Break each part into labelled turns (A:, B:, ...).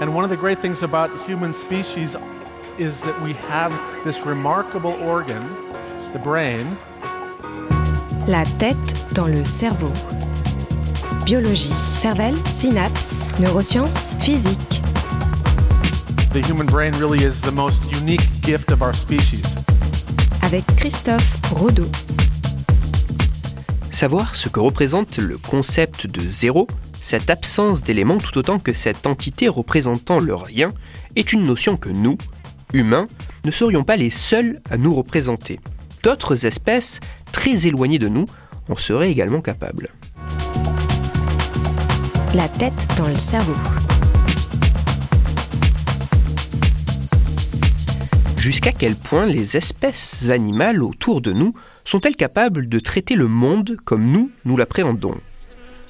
A: And one of the great things about human species is that we have this remarkable organ, the brain.
B: La tête dans le cerveau. Biologie, cervelle, synapses, neurosciences, physique.
A: The human brain really is the most unique gift of our species.
B: Avec Christophe Rodeau.
C: Savoir ce que représente le concept de zéro, cette absence d'éléments tout autant que cette entité représentant le rien, est une notion que nous, humains, ne serions pas les seuls à nous représenter. D'autres espèces, très éloignées de nous, en seraient également capables.
B: La tête dans le cerveau.
C: Jusqu'à quel point les espèces animales autour de nous sont-elles capables de traiter le monde comme nous, nous l'appréhendons?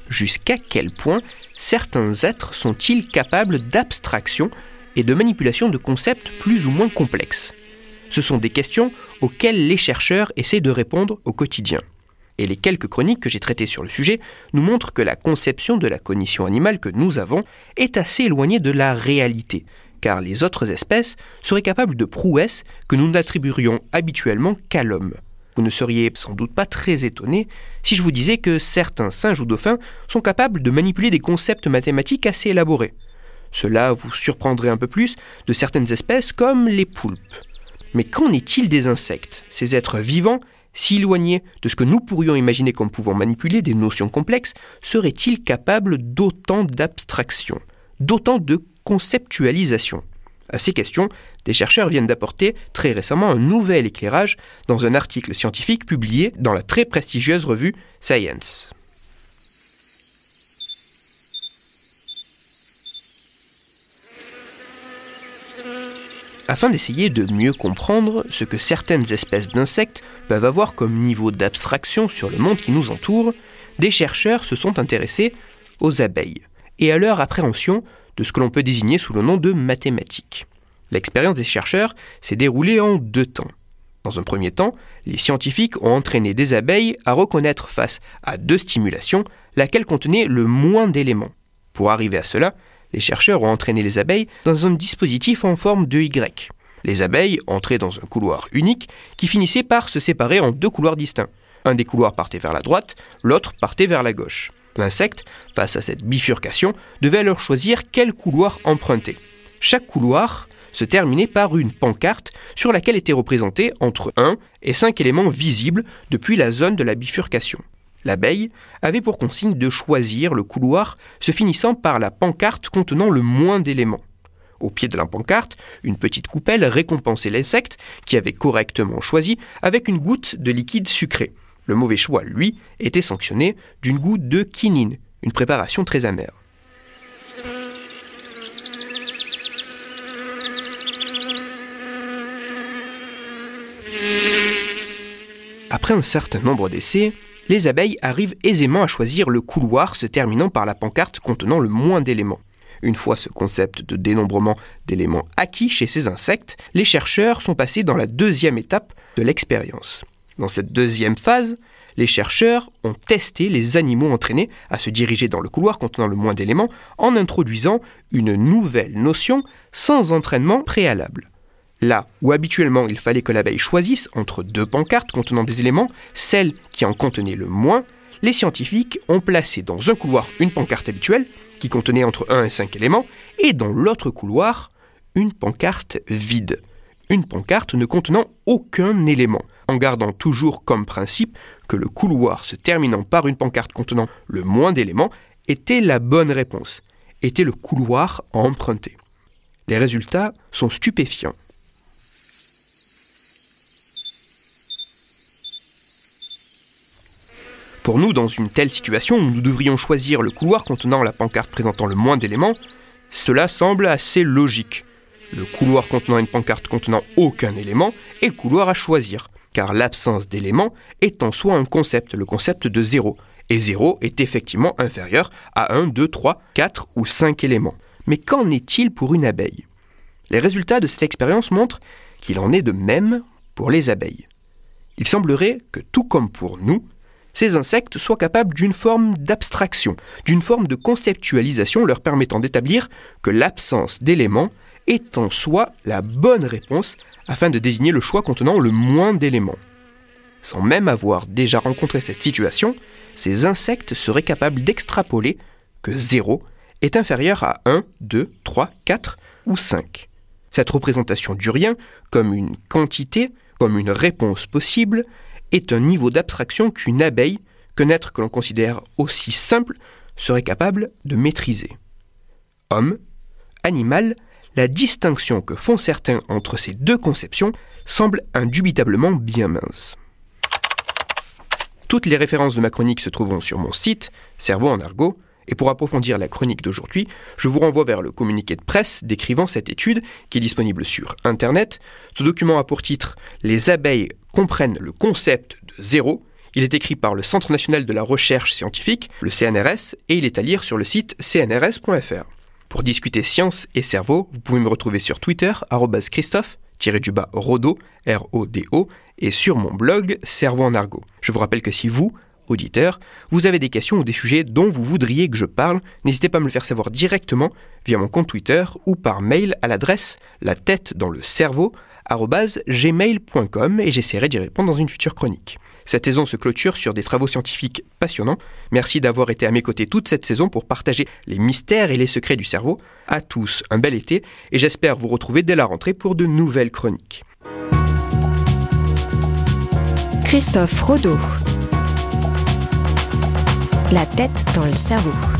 C: Jusqu'à quel point certains êtres sont-ils capables d'abstraction et de manipulation de concepts plus ou moins complexes? Ce sont des questions auxquelles les chercheurs essaient de répondre au quotidien. Et les quelques chroniques que j'ai traitées sur le sujet nous montrent que la conception de la cognition animale que nous avons est assez éloignée de la réalité, car les autres espèces seraient capables de prouesses que nous n'attribuerions habituellement qu'à l'homme. Vous ne seriez sans doute pas très étonné si je vous disais que certains singes ou dauphins sont capables de manipuler des concepts mathématiques assez élaborés. Cela vous surprendrait un peu plus de certaines espèces comme les poulpes. Mais qu'en est-il des insectes, ces êtres vivants si éloignés de ce que nous pourrions imaginer comme pouvant manipuler des notions complexes, seraient-ils capables d'autant d'abstraction, d'autant de conceptualisation À ces questions, des chercheurs viennent d'apporter très récemment un nouvel éclairage dans un article scientifique publié dans la très prestigieuse revue Science. Afin d'essayer de mieux comprendre ce que certaines espèces d'insectes peuvent avoir comme niveau d'abstraction sur le monde qui nous entoure, des chercheurs se sont intéressés aux abeilles et à leur appréhension de ce que l'on peut désigner sous le nom de mathématiques. L'expérience des chercheurs s'est déroulée en deux temps. Dans un premier temps, les scientifiques ont entraîné des abeilles à reconnaître face à deux stimulations laquelle contenait le moins d'éléments. Pour arriver à cela, les chercheurs ont entraîné les abeilles dans un dispositif en forme de Y. Les abeilles entraient dans un couloir unique qui finissait par se séparer en deux couloirs distincts. Un des couloirs partait vers la droite, l'autre partait vers la gauche. L'insecte, face à cette bifurcation, devait alors choisir quel couloir emprunter. Chaque couloir se terminait par une pancarte sur laquelle étaient représentés entre 1 et 5 éléments visibles depuis la zone de la bifurcation. L'abeille avait pour consigne de choisir le couloir se finissant par la pancarte contenant le moins d'éléments. Au pied de la pancarte, une petite coupelle récompensait l'insecte qui avait correctement choisi avec une goutte de liquide sucré. Le mauvais choix, lui, était sanctionné d'une goutte de quinine, une préparation très amère. Après un certain nombre d'essais, les abeilles arrivent aisément à choisir le couloir se terminant par la pancarte contenant le moins d'éléments. Une fois ce concept de dénombrement d'éléments acquis chez ces insectes, les chercheurs sont passés dans la deuxième étape de l'expérience. Dans cette deuxième phase, les chercheurs ont testé les animaux entraînés à se diriger dans le couloir contenant le moins d'éléments en introduisant une nouvelle notion sans entraînement préalable. Là où habituellement il fallait que l'abeille choisisse entre deux pancartes contenant des éléments, celle qui en contenait le moins, les scientifiques ont placé dans un couloir une pancarte habituelle, qui contenait entre 1 et 5 éléments, et dans l'autre couloir, une pancarte vide. Une pancarte ne contenant aucun élément, en gardant toujours comme principe que le couloir se terminant par une pancarte contenant le moins d'éléments était la bonne réponse, était le couloir à emprunter. Les résultats sont stupéfiants. Pour nous, dans une telle situation où nous devrions choisir le couloir contenant la pancarte présentant le moins d'éléments, cela semble assez logique. Le couloir contenant une pancarte contenant aucun élément est le couloir à choisir, car l'absence d'éléments est en soi un concept, le concept de zéro. Et zéro est effectivement inférieur à 1, 2, 3, 4 ou 5 éléments. Mais qu'en est-il pour une abeille? Les résultats de cette expérience montrent qu'il en est de même pour les abeilles. Il semblerait que tout comme pour nous, ces insectes soient capables d'une forme d'abstraction, d'une forme de conceptualisation leur permettant d'établir que l'absence d'éléments est en soi la bonne réponse afin de désigner le choix contenant le moins d'éléments. Sans même avoir déjà rencontré cette situation, ces insectes seraient capables d'extrapoler que 0 est inférieur à 1, 2, 3, 4 ou 5. Cette représentation du rien, comme une quantité, comme une réponse possible, est un niveau d'abstraction qu'une abeille, qu'un être que l'on considère aussi simple, serait capable de maîtriser. Homme, animal, la distinction que font certains entre ces deux conceptions semble indubitablement bien mince. Toutes les références de ma chronique se trouveront sur mon site, Cerveau en argot, et pour approfondir la chronique d'aujourd'hui, je vous renvoie vers le communiqué de presse décrivant cette étude qui est disponible sur Internet. Ce document a pour titre Les abeilles comprennent le concept de zéro. Il est écrit par le Centre national de la recherche scientifique, le CNRS, et il est à lire sur le site cnrs.fr. Pour discuter science et cerveau, vous pouvez me retrouver sur Twitter, Christophe, du bas Rodo, R-O-D-O, et sur mon blog Cerveau en argot. Je vous rappelle que si vous, auditeur, vous avez des questions ou des sujets dont vous voudriez que je parle, n'hésitez pas à me le faire savoir directement via mon compte Twitter ou par mail à l'adresse la tête dans le cerveau gmail.com et j'essaierai d'y répondre dans une future chronique. Cette saison se clôture sur des travaux scientifiques passionnants. Merci d'avoir été à mes côtés toute cette saison pour partager les mystères et les secrets du cerveau. À tous, un bel été et j'espère vous retrouver dès la rentrée pour de nouvelles chroniques.
B: Christophe Rodeau. La tête dans le cerveau.